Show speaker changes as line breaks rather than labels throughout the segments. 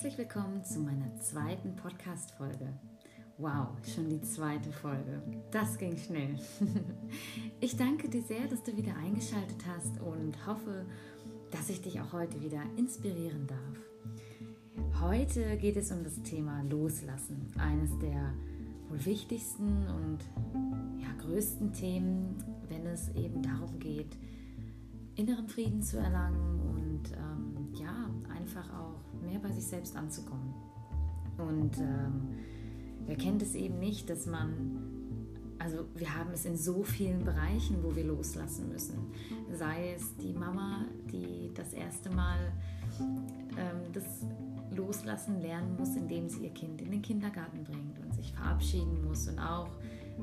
Herzlich willkommen zu meiner zweiten Podcast-Folge. Wow, schon die zweite Folge. Das ging schnell. Ich danke dir sehr, dass du wieder eingeschaltet hast und hoffe, dass ich dich auch heute wieder inspirieren darf. Heute geht es um das Thema Loslassen, eines der wohl wichtigsten und ja, größten Themen, wenn es eben darum geht, inneren Frieden zu erlangen und ähm, ja, einfach auch mehr bei sich selbst anzukommen. Und ähm, wer kennt es eben nicht, dass man, also wir haben es in so vielen Bereichen, wo wir loslassen müssen. Sei es die Mama, die das erste Mal ähm, das Loslassen lernen muss, indem sie ihr Kind in den Kindergarten bringt und sich verabschieden muss. Und auch,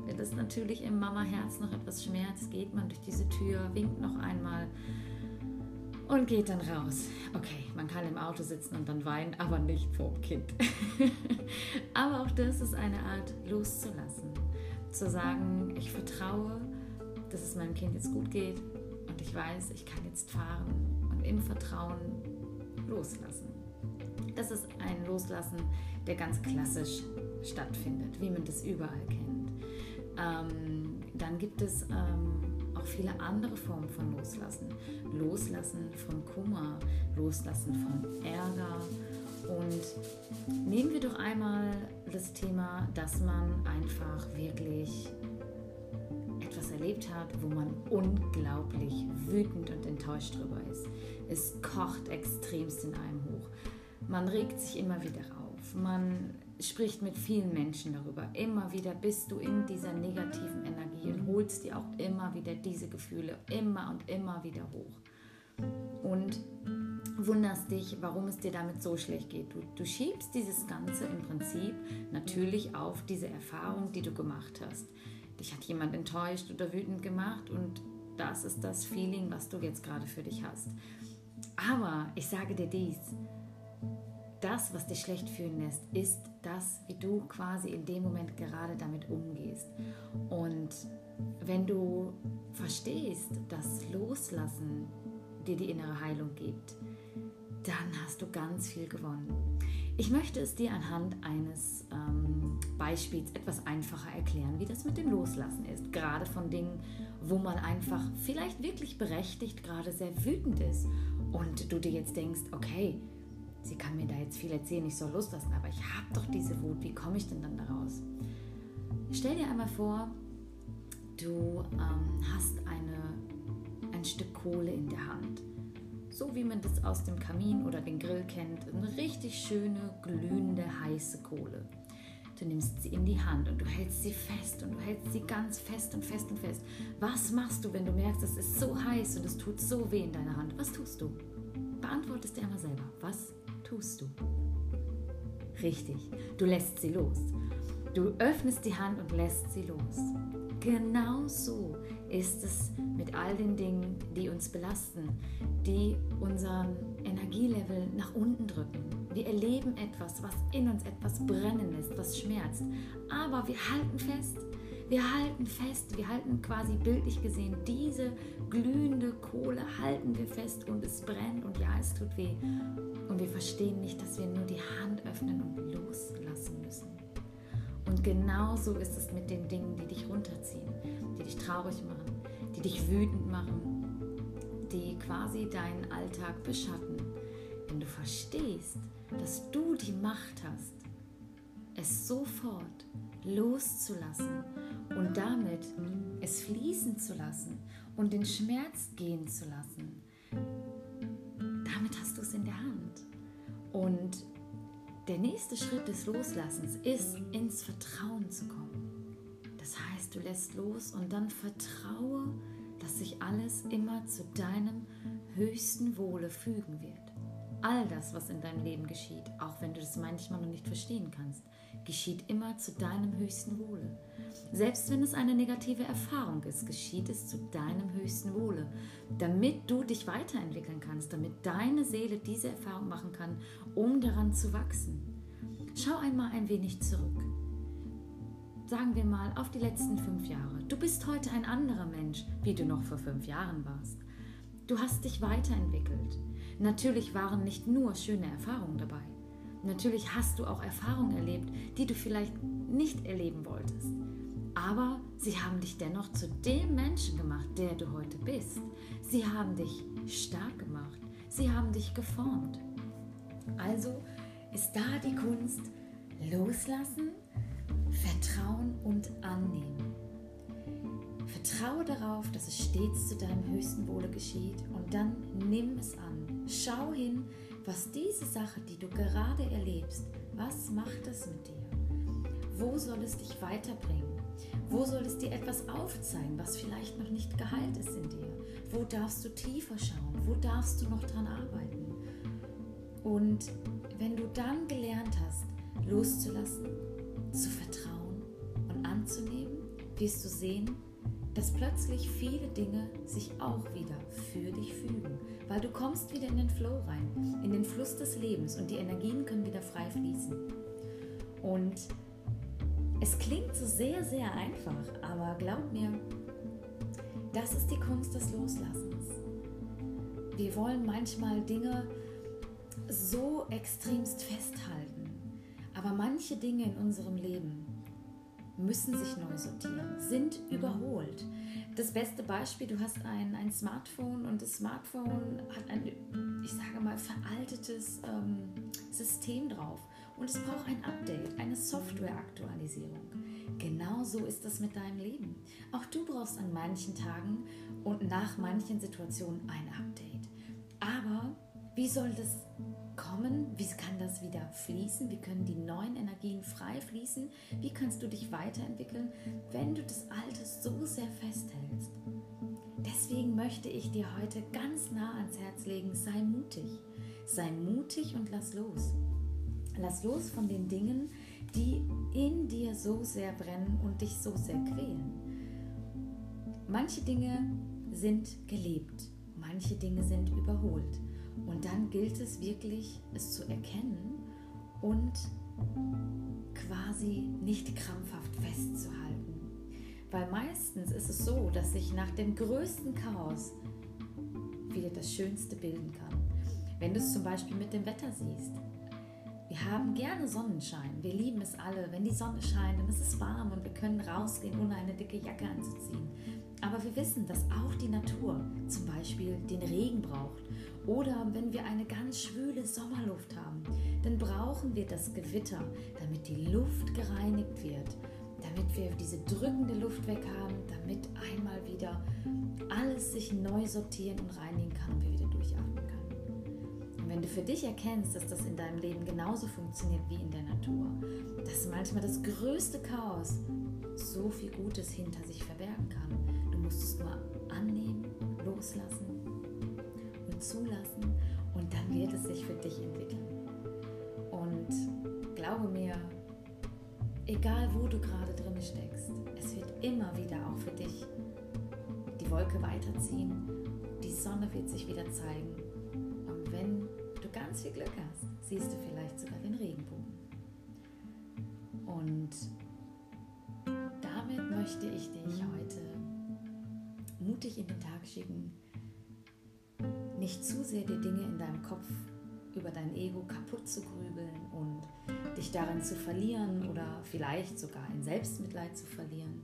wenn das natürlich im Mama-Herz noch etwas schmerzt, geht man durch diese Tür, winkt noch einmal und geht dann raus. Okay, man kann im Auto sitzen und dann weinen, aber nicht vorm Kind. aber auch das ist eine Art loszulassen. Zu sagen, ich vertraue, dass es meinem Kind jetzt gut geht und ich weiß, ich kann jetzt fahren und im Vertrauen loslassen. Das ist ein Loslassen, der ganz klassisch stattfindet, wie man das überall kennt. Ähm, dann gibt es ähm, viele andere Formen von Loslassen. Loslassen von Kummer, Loslassen von Ärger. Und nehmen wir doch einmal das Thema, dass man einfach wirklich etwas erlebt hat, wo man unglaublich wütend und enttäuscht drüber ist. Es kocht extremst in einem hoch. Man regt sich immer wieder auf. Man spricht mit vielen Menschen darüber. Immer wieder bist du in dieser negativen holst dir auch immer wieder diese Gefühle immer und immer wieder hoch. Und wunderst dich, warum es dir damit so schlecht geht. Du, du schiebst dieses Ganze im Prinzip natürlich auf diese Erfahrung, die du gemacht hast. Dich hat jemand enttäuscht oder wütend gemacht und das ist das Feeling, was du jetzt gerade für dich hast. Aber ich sage dir dies, das, was dich schlecht fühlen lässt, ist das, wie du quasi in dem Moment gerade damit umgehst. Und wenn du verstehst, dass Loslassen dir die innere Heilung gibt, dann hast du ganz viel gewonnen. Ich möchte es dir anhand eines ähm, Beispiels etwas einfacher erklären, wie das mit dem Loslassen ist. Gerade von Dingen, wo man einfach vielleicht wirklich berechtigt gerade sehr wütend ist und du dir jetzt denkst, okay, sie kann mir da jetzt viel erzählen, ich soll loslassen, aber ich habe doch diese Wut, wie komme ich denn dann daraus? Stell dir einmal vor, du ähm, hast eine, ein Stück Kohle in der Hand. So wie man das aus dem Kamin oder den Grill kennt, eine richtig schöne, glühende, heiße Kohle. Du nimmst sie in die Hand und du hältst sie fest und du hältst sie ganz fest und fest und fest. Was machst du, wenn du merkst, es ist so heiß und es tut so weh in deiner Hand? Was tust du? Beantwortest dir einmal selber. Was tust du? Richtig, du lässt sie los. Du öffnest die Hand und lässt sie los. Genau so ist es mit all den Dingen, die uns belasten, die unseren Energielevel nach unten drücken. Wir erleben etwas, was in uns etwas brennen lässt, was schmerzt. Aber wir halten fest. Wir halten fest, wir halten quasi bildlich gesehen diese glühende Kohle, halten wir fest und es brennt und ja, es tut weh. Und wir verstehen nicht, dass wir nur die Hand öffnen und loslassen müssen. Und genau so ist es mit den Dingen, die dich runterziehen, die dich traurig machen, die dich wütend machen, die quasi deinen Alltag beschatten. Wenn du verstehst, dass du die Macht hast, es sofort loszulassen und damit es fließen zu lassen und den Schmerz gehen zu lassen, damit hast du es in der Hand. Und der nächste Schritt des Loslassens ist, ins Vertrauen zu kommen. Das heißt, du lässt los und dann vertraue, dass sich alles immer zu deinem höchsten Wohle fügen wird. All das, was in deinem Leben geschieht, auch wenn du das manchmal noch nicht verstehen kannst, geschieht immer zu deinem höchsten Wohle. Selbst wenn es eine negative Erfahrung ist, geschieht es zu deinem höchsten Wohle, damit du dich weiterentwickeln kannst, damit deine Seele diese Erfahrung machen kann, um daran zu wachsen. Schau einmal ein wenig zurück. Sagen wir mal auf die letzten fünf Jahre. Du bist heute ein anderer Mensch, wie du noch vor fünf Jahren warst. Du hast dich weiterentwickelt. Natürlich waren nicht nur schöne Erfahrungen dabei. Natürlich hast du auch Erfahrungen erlebt, die du vielleicht nicht erleben wolltest. Aber sie haben dich dennoch zu dem Menschen gemacht, der du heute bist. Sie haben dich stark gemacht. Sie haben dich geformt. Also ist da die Kunst loslassen, vertrauen und annehmen. Vertraue darauf, dass es stets zu deinem höchsten Wohle geschieht und dann nimm es an. Schau hin, was diese Sache, die du gerade erlebst, was macht es mit dir? Wo soll es dich weiterbringen? Wo soll es dir etwas aufzeigen, was vielleicht noch nicht geheilt ist in dir? Wo darfst du tiefer schauen? Wo darfst du noch dran arbeiten? Und wenn du dann gelernt hast, loszulassen, zu vertrauen und anzunehmen, wirst du sehen, dass plötzlich viele Dinge sich auch wieder für dich fügen, weil du kommst wieder in den Flow rein, in den Fluss des Lebens und die Energien können wieder frei fließen. Und es klingt so sehr, sehr einfach, aber glaub mir, das ist die Kunst des Loslassens. Wir wollen manchmal Dinge so extremst festhalten, aber manche Dinge in unserem Leben müssen sich neu sortieren, sind überholt. Das beste Beispiel, du hast ein, ein Smartphone und das Smartphone hat ein, ich sage mal, veraltetes ähm, System drauf und es braucht ein Update, eine Softwareaktualisierung. Genauso ist das mit deinem Leben. Auch du brauchst an manchen Tagen und nach manchen Situationen ein Update. Aber wie soll das kommen? Wie kann das wieder fließen? Wie können die neuen Energien frei fließen? Wie kannst du dich weiterentwickeln, wenn du das Alte so sehr festhältst? Deswegen möchte ich dir heute ganz nah ans Herz legen, sei mutig. Sei mutig und lass los. Lass los von den Dingen, die in dir so sehr brennen und dich so sehr quälen. Manche Dinge sind gelebt, manche Dinge sind überholt. Und dann gilt es wirklich, es zu erkennen und quasi nicht krampfhaft festzuhalten. Weil meistens ist es so, dass sich nach dem größten Chaos wieder das Schönste bilden kann. Wenn du es zum Beispiel mit dem Wetter siehst. Wir haben gerne Sonnenschein. Wir lieben es alle, wenn die Sonne scheint es ist warm und wir können rausgehen, ohne eine dicke Jacke anzuziehen. Aber wir wissen, dass auch die Natur zum Beispiel den Regen braucht. Oder wenn wir eine ganz schwüle Sommerluft haben, dann brauchen wir das Gewitter, damit die Luft gereinigt wird, damit wir diese drückende Luft weg haben, damit einmal wieder alles sich neu sortieren und reinigen kann und wir wieder durchatmen können. Und wenn du für dich erkennst, dass das in deinem Leben genauso funktioniert wie in der Natur, dass manchmal das größte Chaos so viel Gutes hinter sich verbergen kann, du musst es nur annehmen, loslassen zulassen und dann wird es sich für dich entwickeln. Und glaube mir, egal wo du gerade drin steckst, es wird immer wieder auch für dich die Wolke weiterziehen, die Sonne wird sich wieder zeigen wenn du ganz viel Glück hast, siehst du vielleicht sogar den Regenbogen. Und damit möchte ich dich heute mutig in den Tag schicken, nicht zu sehr die Dinge in deinem Kopf über dein Ego kaputt zu grübeln und dich darin zu verlieren oder vielleicht sogar in Selbstmitleid zu verlieren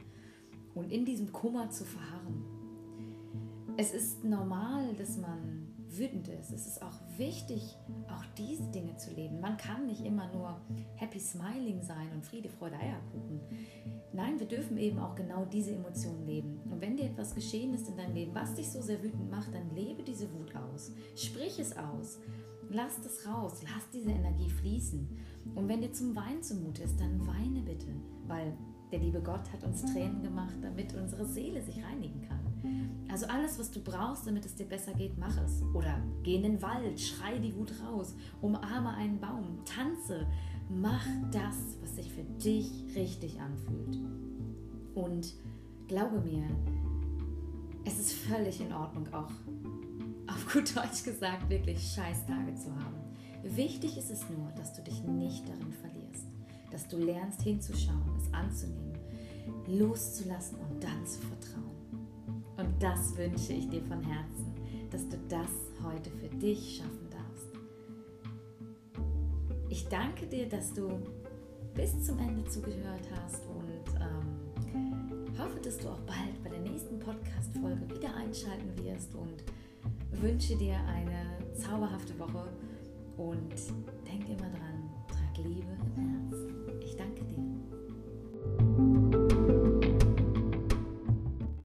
und in diesem Kummer zu verharren. Es ist normal, dass man wütend ist. Es ist auch wichtig, auch diese Dinge zu leben. Man kann nicht immer nur happy smiling sein und Friede, Freude, Eierkuchen. Nein, wir dürfen eben auch genau diese Emotionen leben. Und wenn dir etwas geschehen ist in deinem Leben, was dich so sehr wütend macht, dann lebe diese Wut aus. Sprich es aus. Lass das raus. Lass diese Energie fließen. Und wenn dir zum Weinen zumute ist, dann weine bitte. Weil der liebe Gott hat uns Tränen gemacht, damit unsere Seele sich reinigen kann. Also alles, was du brauchst, damit es dir besser geht, mach es. Oder geh in den Wald, schrei die Wut raus, umarme einen Baum, tanze, mach das, was sich für dich richtig anfühlt. Und glaube mir, es ist völlig in Ordnung, auch auf gut Deutsch gesagt, wirklich Scheißtage zu haben. Wichtig ist es nur, dass du dich nicht darin verlierst, dass du lernst hinzuschauen, es anzunehmen, loszulassen und dann zu vertrauen. Und das wünsche ich dir von Herzen, dass du das heute für dich schaffen. Ich danke dir, dass du bis zum Ende zugehört hast und ähm, hoffe, dass du auch bald bei der nächsten Podcast-Folge wieder einschalten wirst und wünsche dir eine zauberhafte Woche und denk immer dran, trag Liebe im Herz. Ich danke dir.